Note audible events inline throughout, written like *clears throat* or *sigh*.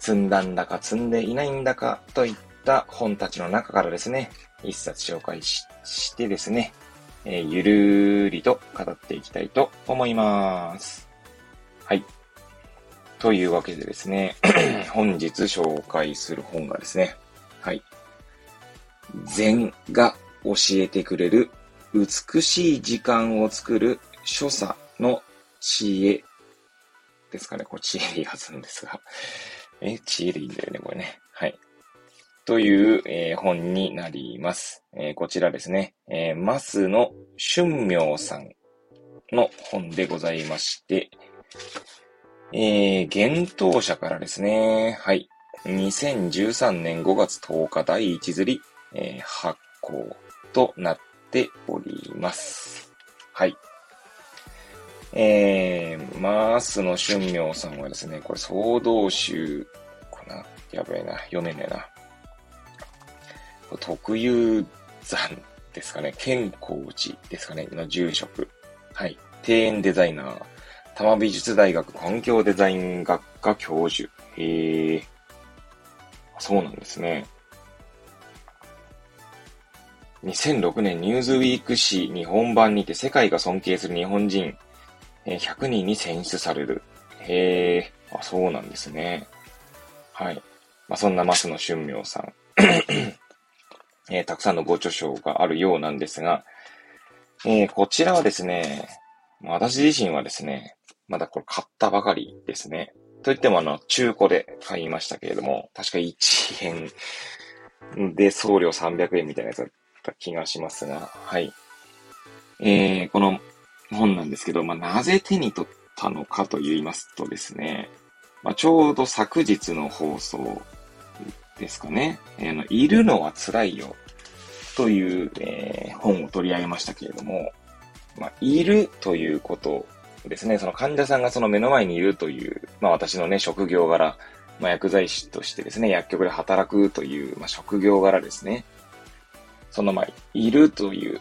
積んだんだか積んでいないんだかといった本たちの中からですね、一冊紹介してですね、えー、ゆるーりと語っていきたいと思います。はい。というわけでですね、*clears throat* 本日紹介する本がですね、はい。禅が教えてくれる美しい時間を作る所作の知恵ですかね。これ知恵でいいはずなんですが。え、知恵でいいんだよね、これね。はい。という、えー、本になります。えー、こちらですね。えー、マスの春明さんの本でございまして、えー、幻冬者からですね、はい。2013年5月10日第1釣り、えー、発行となっております。はい。えー、マースの春明さんはですね、これ、総道集かな？やべえな。読めねえな。特有山ですかね。健康寺ですかね。の住職。はい。庭園デザイナー。多摩美術大学環境デザイン学科教授。へえ。そうなんですね。2006年ニューズウィーク誌日本版にて世界が尊敬する日本人100人に選出される。へえ、あ、そうなんですね。はい。まあ、そんな増野春明さん、*clears throat* えー、たくさんのご著書があるようなんですが、えー、こちらはですね、私自身はですね、まだこれ買ったばかりですね。といってもあの、中古で買いましたけれども、確か1円で送料300円みたいなやつだった気がしますが、はい。えー、この本なんですけど、まあ、なぜ手に取ったのかと言いますとですね、まあ、ちょうど昨日の放送ですかね、えー、のいるのは辛いよという、えー、本を取り上げましたけれども、まあ、いるということですね、その患者さんがその目の前にいるという、まあ私のね、職業柄、まあ薬剤師としてですね、薬局で働くという、まあ職業柄ですね。そのまあ、いるという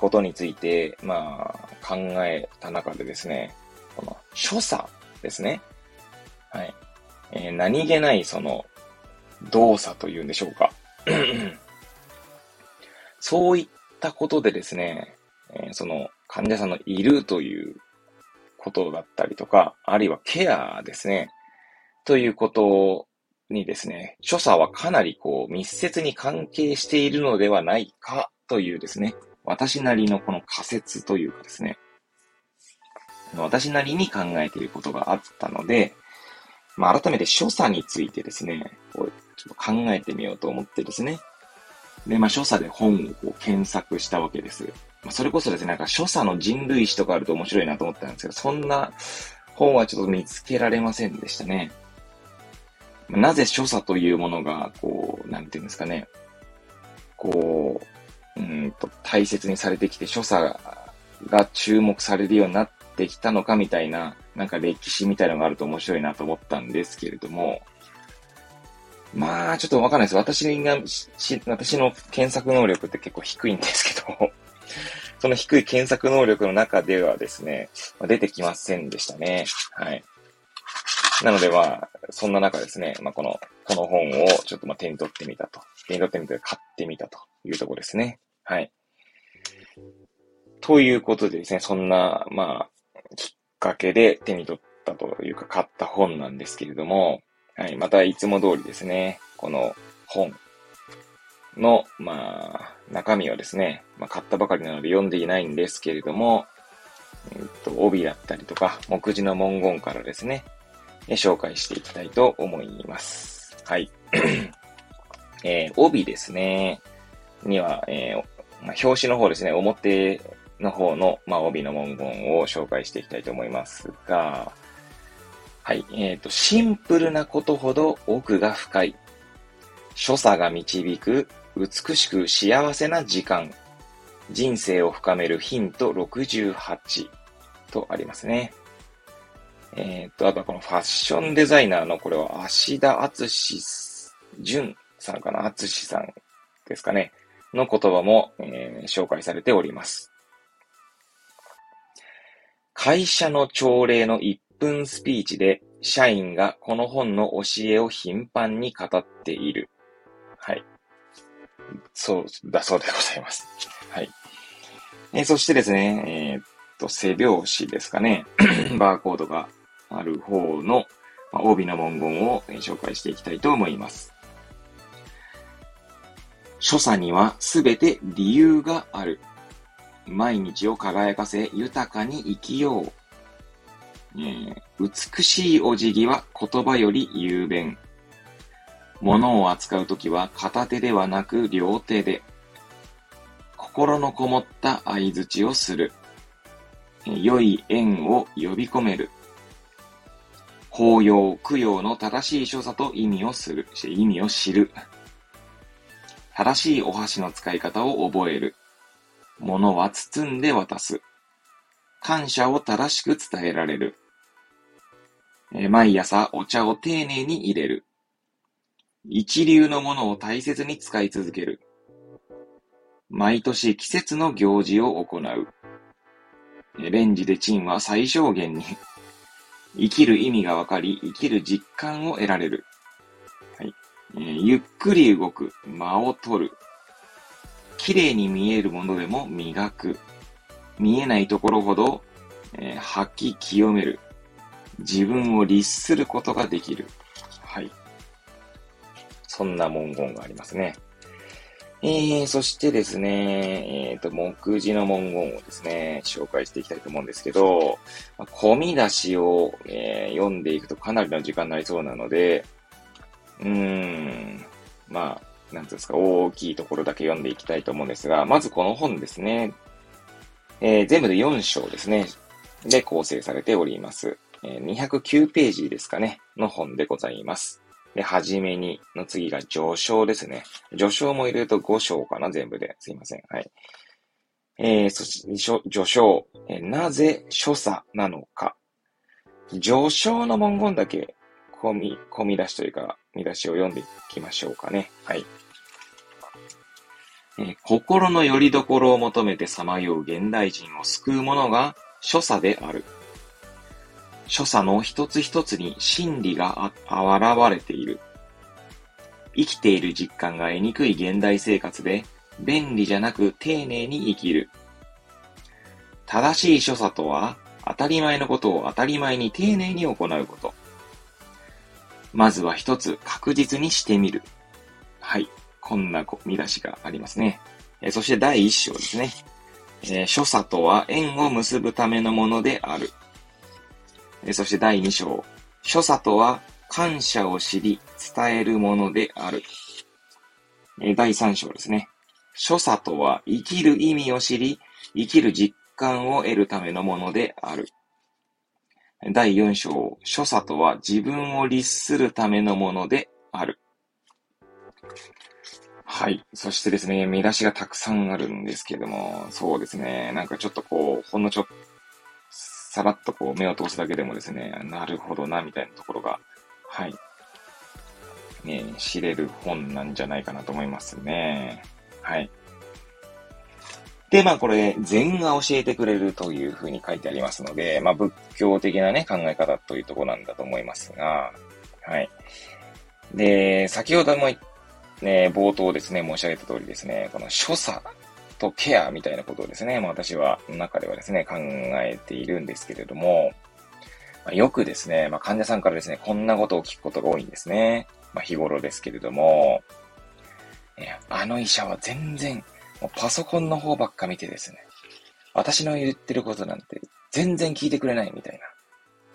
ことについて、まあ、考えた中でですね、この所作ですね。はい。えー、何気ないその動作というんでしょうか。*clears throat* そういったことでですね、えー、その患者さんのいるということだったりとか、あるいはケアですね。ということにですね、所作はかなりこう密接に関係しているのではないかというですね、私なりのこの仮説というかですね、私なりに考えていることがあったので、まあ、改めて所作についてですね、こうちょっと考えてみようと思ってですね。で、まあ、所作で本をこう検索したわけです。まあ、それこそですね、なんか所作の人類史とかあると面白いなと思ったんですけど、そんな本はちょっと見つけられませんでしたね。なぜ所作というものが、こう、なんていうんですかね、こう、うんと、大切にされてきて、所作が注目されるようになってきたのかみたいな、なんか歴史みたいなのがあると面白いなと思ったんですけれども、まあ、ちょっとわかんないです。私が、私の検索能力って結構低いんですけど、*laughs* その低い検索能力の中ではですね、出てきませんでしたね。はい。なのでまあ、そんな中ですね、まあこの、この本をちょっとまあ手に取ってみたと。手に取ってみて買ってみたというところですね。はい。ということでですね、そんな、まあ、きっかけで手に取ったというか買った本なんですけれども、はい、またいつも通りですね、この本の、まあ、中身はですね、まあ、買ったばかりなので読んでいないんですけれども、えっと、帯だったりとか、目次の文言からですね、紹介していきたいと思います。はい。*clears throat* えー、帯ですね。には、えー、まあ、表紙の方ですね、表の方の、まあ、帯の文言を紹介していきたいと思いますが、はい。えっ、ー、と、シンプルなことほど奥が深い。所作が導く美しく幸せな時間。人生を深めるヒント68とありますね。えっ、と、あとはこのファッションデザイナーのこれは芦田敦淳さんかな？敦さんですかね。の言葉も、えー、紹介されております。会社の朝礼の1分スピーチで社員がこの本の教えを頻繁に語っている。はい。そうだそうでございます。はい。えー、そしてですね、えー、っと、背拍子ですかね。*clears throat* バーコードがある方の、まあ、帯の文言を、紹介していきたいと思います。所作にはすべて理由がある。毎日を輝かせ豊かに生きよう。えー、美しいお辞儀は言葉より雄弁。物を扱うときは片手ではなく両手で。心のこもった相槌をする。良い縁を呼び込める。法要、供養の正しい所作と意味をする。意味を知る。正しいお箸の使い方を覚える。物は包んで渡す。感謝を正しく伝えられる。毎朝お茶を丁寧に入れる。一流のものを大切に使い続ける。毎年季節の行事を行う。レンジでチンは最小限に。生きる意味がわかり、生きる実感を得られる。えー、ゆっくり動く。間を取る。綺麗に見えるものでも磨く。見えないところほど、えー、吐き清める。自分を律することができる。はい。そんな文言がありますね。えー、そしてですね、えっ、ー、と、目次の文言をですね、紹介していきたいと思うんですけど、ま、込み出しを、えー、読んでいくとかなりの時間になりそうなので、うーん、まあ、なんていうんですか、大きいところだけ読んでいきたいと思うんですが、まずこの本ですね、えー、全部で4章ですね、で構成されております。えー、209ページですかね、の本でございます。で、はじめにの次が序章ですね。序章も入れると5章かな、全部で。すいません。はい。えー、そして、序章、えー、なぜ所作なのか。序章の文言だけ込み、込み出しというか、見出しを読んでいきましょうかね。はい。えー、心の拠り所を求めてさまよう現代人を救うものが所作である。所作の一つ一つに真理が現れている。生きている実感が得にくい現代生活で、便利じゃなく丁寧に生きる。正しい所作とは、当たり前のことを当たり前に丁寧に行うこと。まずは一つ確実にしてみる。はい。こんな見出しがありますね。えそして第一章ですね。えー、所作とは縁を結ぶためのものである。えそして第2章。所作とは感謝を知り伝えるものである。え第3章ですね。所作とは生きる意味を知り、生きる実感を得るためのものである。第4章。所作とは自分を律するためのものである。はい。そしてですね、見出しがたくさんあるんですけども、そうですね、なんかちょっとこう、ほんのちょっとさらっとこう目を通すだけでもですね、なるほどな、みたいなところが、はい、ね、知れる本なんじゃないかなと思いますね。はい。で、まあこれ、禅が教えてくれるというふうに書いてありますので、まあ仏教的なね、考え方というとこなんだと思いますが、はい。で、先ほども、ね、冒頭ですね、申し上げた通りですね、この所作とケアみたいなことをですね、まあ、私は、中ではですね、考えているんですけれども、まあ、よくですね、まあ、患者さんからですね、こんなことを聞くことが多いんですね。まあ、日頃ですけれども、あの医者は全然、もうパソコンの方ばっか見てですね、私の言ってることなんて全然聞いてくれないみたいな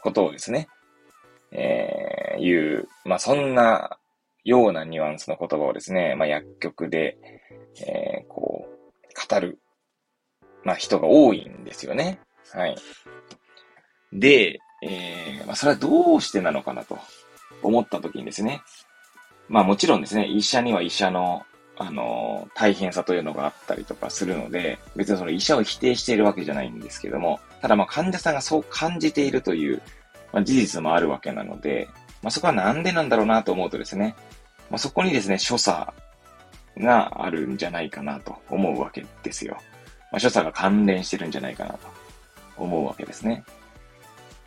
ことをですね、えー、言う、まあ、そんなようなニュアンスの言葉をですね、まあ、薬局で、えー、こう、語る、まあ、人が多いんですよね。はい。で、えー、まあ、それはどうしてなのかなと思った時にですね、まあもちろんですね、医者には医者の、あの大変さというのがあったりとかするので、別にその医者を否定しているわけじゃないんですけども、ただまあ患者さんがそう感じているという、まあ、事実もあるわけなので、まあそこはなんでなんだろうなと思うとですね、まあそこにですね、所作があるんじゃないかなと思うわけですよ。まあ所作が関連してるんじゃないかなと思うわけですね。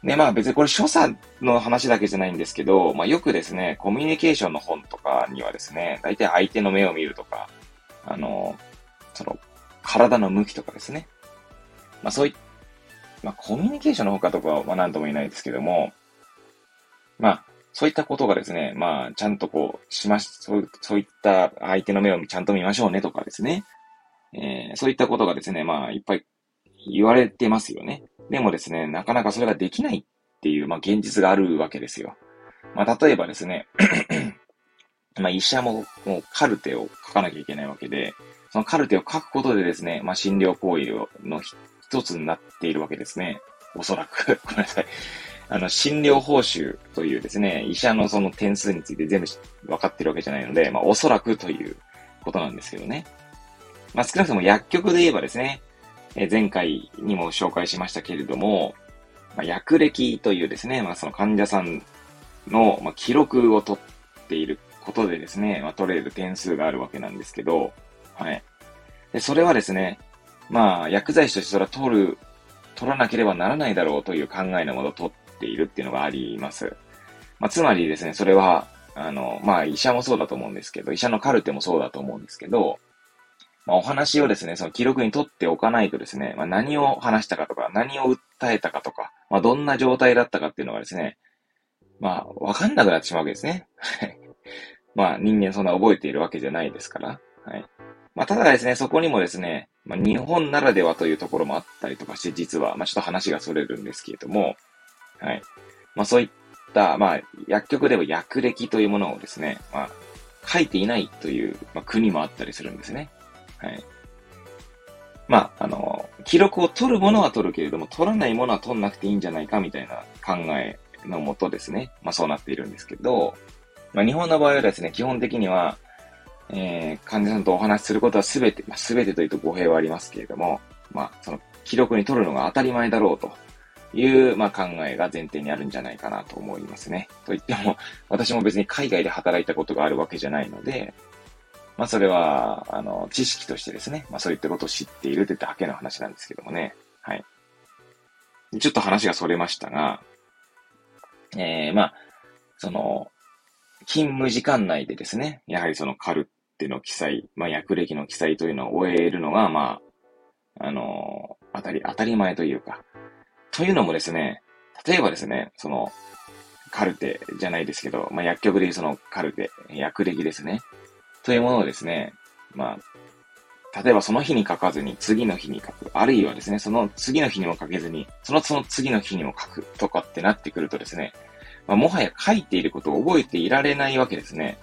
で、まあ別にこれ所作の話だけじゃないんですけど、まあよくですね、コミュニケーションの本とかにはですね、大体相手の目を見るとか、あの、その、体の向きとかですね。まあそういまあコミュニケーションの他とかはまあ何とも言えないですけども、まあそういったことがですね、まあちゃんとこう、しまし、そうそういった相手の目をちゃんと見ましょうねとかですね。えー、そういったことがですね、まあいっぱい言われてますよね。でもですね、なかなかそれができないっていう、まあ、現実があるわけですよ。まあ、例えばですね、*clears throat* まあ、医者も、もうカルテを書かなきゃいけないわけで、そのカルテを書くことでですね、まあ、診療行為の一つになっているわけですね。おそらく。*laughs* ごめんなさい。あの、診療報酬というですね、医者のその点数について全部分かってるわけじゃないので、まあ、おそらくということなんですけどね。まあ、少なくとも薬局で言えばですね、え前回にも紹介しましたけれども、まあ、薬歴というですね、まあ、その患者さんの、ま、記録を取っていることでですね、まあ、取れる点数があるわけなんですけど、はい。で、それはですね、まあ、薬剤師としてそれは取る、取らなければならないだろうという考えのもと取っているっていうのがあります。まあ、つまりですね、それは、あの、まあ、医者もそうだと思うんですけど、医者のカルテもそうだと思うんですけど、まあ、お話をですね、その記録に取っておかないとですね、まあ、何を話したかとか、何を訴えたかとか、まあ、どんな状態だったかっていうのがですね、まあ、わかんなくなってしまうわけですね。*laughs* まあ、人間そんな覚えているわけじゃないですから。はい。まあ、ただですね、そこにもですね、まあ、日本ならではというところもあったりとかして、実は、まあ、ちょっと話がそれるんですけれども、はい。まあ、そういった、まあ、薬局では薬歴というものをですね、まあ、書いていないという、まあ、国もあったりするんですね。はい。まあ、あの、記録を取るものは取るけれども、取らないものは取んなくていいんじゃないかみたいな考えのもとですね。まあそうなっているんですけど、まあ日本の場合はですね、基本的には、えー、患者さんとお話しすることはすべて、まあすべてというと語弊はありますけれども、まあその記録に取るのが当たり前だろうという、まあ考えが前提にあるんじゃないかなと思いますね。と言っても、私も別に海外で働いたことがあるわけじゃないので、まあそれは、あの、知識としてですね、まあそういったことを知っているってだけの話なんですけどもね。はい。ちょっと話がそれましたが、えー、まあ、その、勤務時間内でですね、やはりそのカルテの記載、まあ薬歴の記載というのを終えるのが、まあ、あの、当たり、当たり前というか、というのもですね、例えばですね、その、カルテじゃないですけど、まあ薬局でいうそのカルテ、薬歴ですね。というものをですね、まあ、例えばその日に書かずに次の日に書く。あるいはですね、その次の日にも書けずに、そのその次の日にも書くとかってなってくるとですね、まあ、もはや書いていることを覚えていられないわけですね。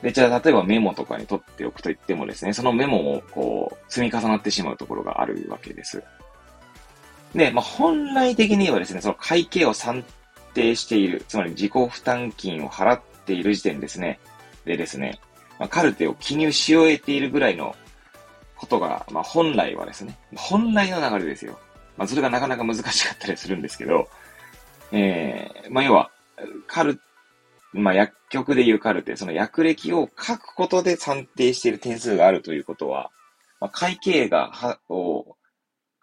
で、じゃあ例えばメモとかに取っておくと言ってもですね、そのメモもこう、積み重なってしまうところがあるわけです。で、まあ、本来的に言えばですね、その会計を算定している、つまり自己負担金を払っている時点ですね、でですね、まあ、カルテを記入し終えているぐらいのことが、まあ、本来はですね、本来の流れですよ。まあ、それがなかなか難しかったりするんですけど、えー、まあ、要は、カル、まあ、薬局でいうカルテ、その薬歴を書くことで算定している点数があるということは、まあ、会計が、は、を、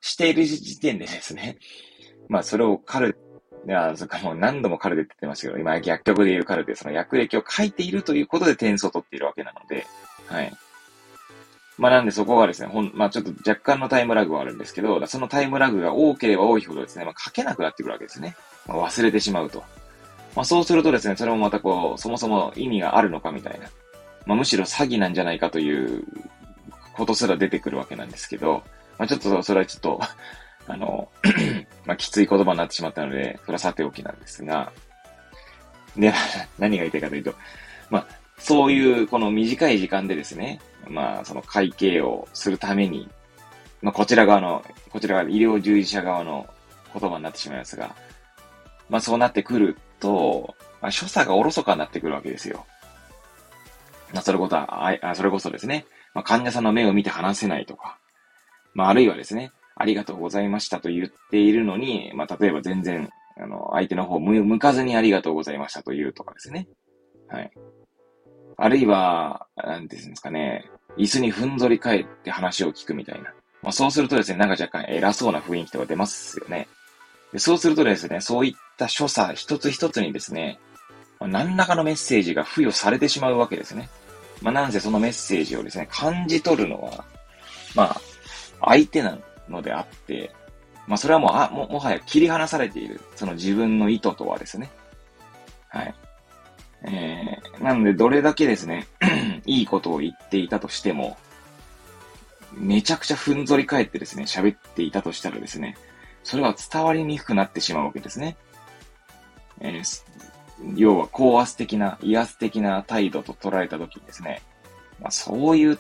している時点でですね、まあ、それをカルいや、そっかもう何度もカルテって言ってましたけど、今薬局で言うカルテ、その薬歴を書いているということで点数を取っているわけなので、はい。まあなんでそこがですね、ほん、まあちょっと若干のタイムラグはあるんですけど、そのタイムラグが多ければ多いほどですね、まあ書けなくなってくるわけですね。まあ、忘れてしまうと。まあそうするとですね、それもまたこう、そもそも意味があるのかみたいな。まあむしろ詐欺なんじゃないかということすら出てくるわけなんですけど、まあちょっとそれはちょっとあの、*clears throat* まあ、きつい言葉になってしまったので、それはさておきなんですが、で、*laughs* 何が言いたいかというと、まあ、そういうこの短い時間でですね、まあ、その会計をするために、まあ、こちら側の、こちら側、医療従事者側の言葉になってしまいますが、まあそうなってくると、まあ、所作がおろそかになってくるわけですよ。まあそれこそ、あそれこそですね、まあ患者さんの目を見て話せないとか、まああるいはですね、ありがとうございましたと言っているのに、まあ例えば全然、あの、相手の方向かずにありがとうございましたと言うとかですね。はい。あるいは、なんていうんですかね、椅子にふんぞり返って話を聞くみたいな。まあ、そうするとですね、なんか若干偉そうな雰囲気とか出ますよね。でそうするとですね、そういった所作一つ一つにですね、まあ、何らかのメッセージが付与されてしまうわけですね。まあ、なんせそのメッセージをですね、感じ取るのは、まあ、相手なのであって、まあ、それはもう、あ、も、もはや切り離されている。その自分の意図とはですね。はい。えー、なので、どれだけですね、*clears throat* いいことを言っていたとしても、めちゃくちゃふんぞり返ってですね、喋っていたとしたらですね、それは伝わりにくくなってしまうわけですね。えー、要は高圧的な、威圧的な態度と捉えたときにですね、まあ、そういっ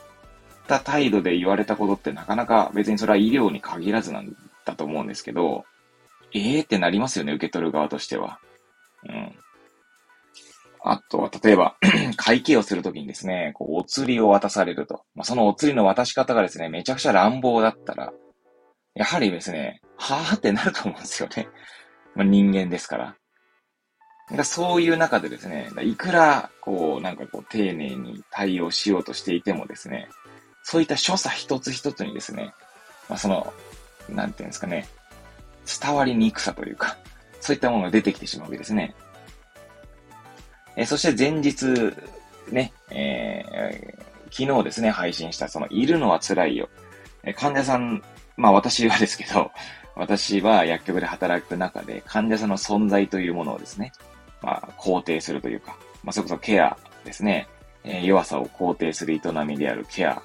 った態度で言われたことってなかなか別にそれは医療に限らずなんだと思うんですけど、ええー、ってなりますよね、受け取る側としては。うん。あとは、例えば *clears throat* 会計をするときにですね、こう、お釣りを渡されると。まあ、そのお釣りの渡し方がですね、めちゃくちゃ乱暴だったら、やはりですね、はぁってなると思うんですよね。*laughs* まあ、人間ですから。だそういう中でですね、いくら、こう、なんかこう、丁寧に対応しようとしていてもですね、そういった所作一つ一つにですね、まあ、その、なんていうんですかね、伝わりにくさというか、そういったものが出てきてしまうわけですね。えそして前日、ね、えー、昨日ですね、配信したその、いるのは辛いよ。え患者さん、まあ私はですけど、*laughs* 私は薬局で働く中で患者さんの存在というものをですね、まあ肯定するというか、まあそれこそケアですね、えー、弱さを肯定する営みであるケア。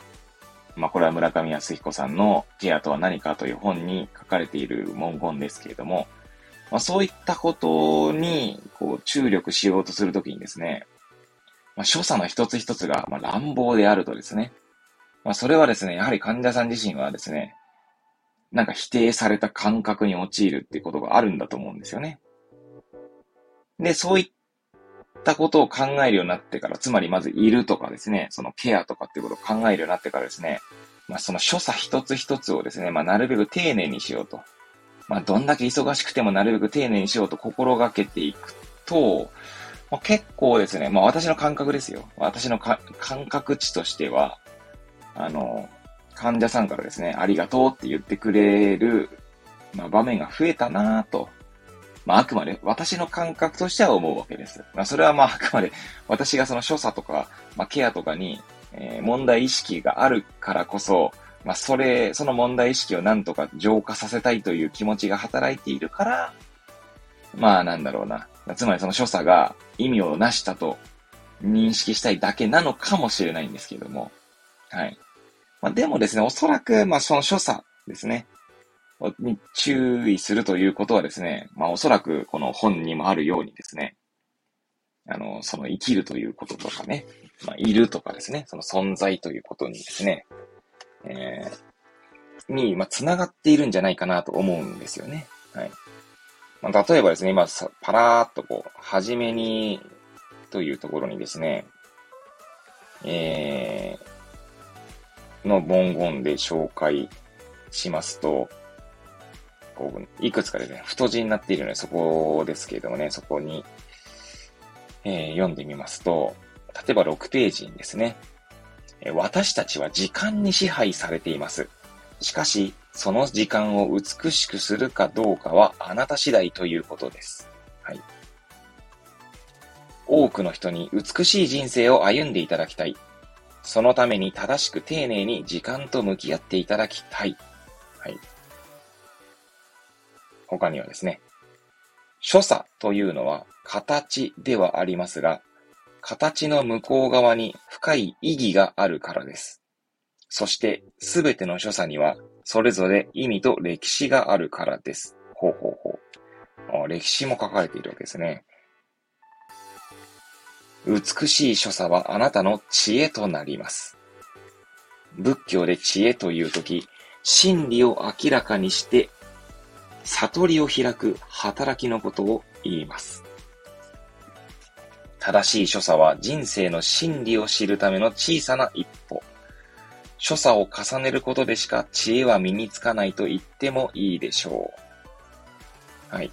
まあこれは村上康彦さんのケアとは何かという本に書かれている文言ですけれども、まあ、そういったことに、こう、注力しようとするときにですね、まあ、所作の一つ一つが、ま、乱暴であるとですね、まあ、それはですね、やはり患者さん自身はですね、なんか否定された感覚に陥るっていうことがあるんだと思うんですよね。で、そういったことを考えるようになってから、つまりまずいるとかですね、そのケアとかっていうことを考えるようになってからですね、まあ、その所作一つ一つをですね、まあ、なるべく丁寧にしようと。まあ、どんだけ忙しくてもなるべく丁寧にしようと心がけていくと、まあ、結構ですね、まあ私の感覚ですよ。私の感覚値としては、あの、患者さんからですね、ありがとうって言ってくれる、まあ、場面が増えたなぁと。まあ、あくまで私の感覚としては思うわけです。まあ、それはまあ、あくまで私がその所作とか、まあ、ケアとかに、えー、問題意識があるからこそ、まあ、それ、その問題意識をなんとか浄化させたいという気持ちが働いているから、まあなんだろうな。つまりその所作が意味をなしたと認識したいだけなのかもしれないんですけれども。はい。まあでもですね、おそらく、まあその所作ですね。に注意するということはですね、まあおそらくこの本にもあるようにですね、あの、その生きるということとかね、まあいるとかですね、その存在ということにですね、えー、に、まあ、繋がっているんじゃないかなと思うんですよね。はい。まあ、例えばですね、今、パラーっとこう、はじめに、というところにですね、えー、の文言で紹介しますと、こう、いくつかですね、太字になっているので、そこですけれどもね、そこに、えー、読んでみますと、例えば6ページにですね、私たちは時間に支配されています。しかし、その時間を美しくするかどうかはあなた次第ということです。はい。多くの人に美しい人生を歩んでいただきたい。そのために正しく丁寧に時間と向き合っていただきたい。はい。他にはですね、所作というのは形ではありますが、形の向こう側に深い意義があるからです。そして、すべての所作には、それぞれ意味と歴史があるからです。ほうほうほう。歴史も書かれているわけですね。美しい所作はあなたの知恵となります。仏教で知恵というとき、真理を明らかにして、悟りを開く働きのことを言います。正しい所作は人生の真理を知るための小さな一歩。所作を重ねることでしか知恵は身につかないと言ってもいいでしょう。はい。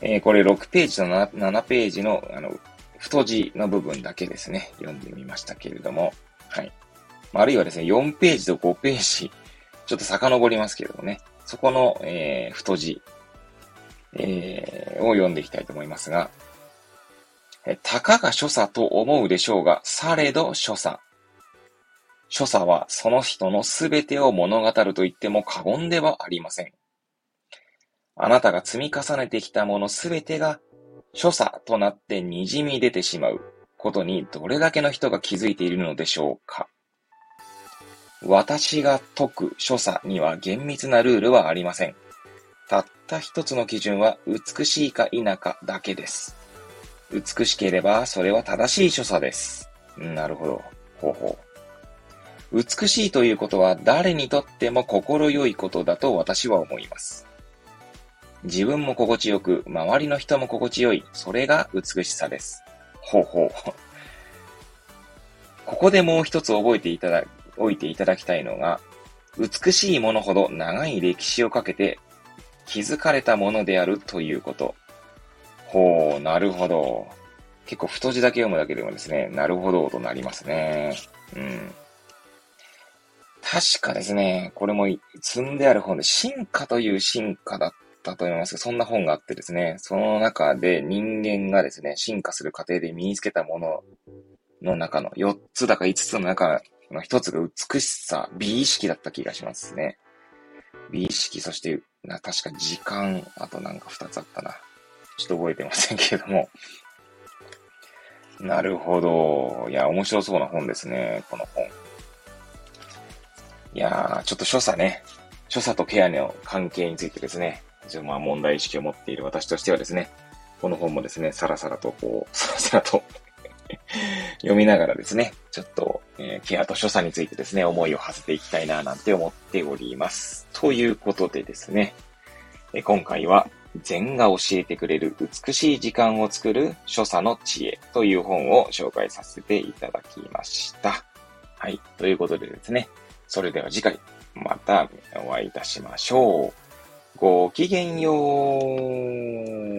えー、これ6ページと 7, 7ページの、あの、太字の部分だけですね、読んでみましたけれども、はい。あるいはですね、4ページと5ページ、ちょっと遡りますけれどもね、そこの、えー、太字、えー、を読んでいきたいと思いますが、えたかが所作と思うでしょうが、されど所作。所作はその人のすべてを物語ると言っても過言ではありません。あなたが積み重ねてきたものすべてが所作となって滲み出てしまうことにどれだけの人が気づいているのでしょうか私が解く所作には厳密なルールはありません。たった一つの基準は美しいか否かだけです。美しければそれは正しい所作です。なるほど。ほうほう。美しいということは誰にとっても心よいことだと私は思います。自分も心地よく、周りの人も心地よい、それが美しさです。ほうほう。ここでもう一つ覚えていただ、おいていただきたいのが、美しいものほど長い歴史をかけて築かれたものであるということ。ほう、なるほど。結構太字だけ読むだけでもですね、なるほどとなりますね。うん。確かですね、これも積んである本で、進化という進化だったと思いますけど、そんな本があってですね、その中で人間がですね、進化する過程で身につけたものの中の4つだか5つの中の1つが美しさ、美意識だった気がしますね。美意識、そして、な確か時間、あとなんか2つあったな。ちょっと覚えてませんけれども。なるほど。いや、面白そうな本ですね、この本。いやー、ちょっと所作ね。所作とケアの関係についてですね、一応まあ問題意識を持っている私としてはですね、この本もですね、さらさらとこう、さらさらと *laughs* 読みながらですね、ちょっと、えー、ケアと所作についてですね、思いを馳せていきたいななんて思っております。ということでですね、え今回は禅が教えてくれる美しい時間を作る所作の知恵という本を紹介させていただきました。はい。ということでですね、それでは次回またお会いいたしましょう。ごきげんよう。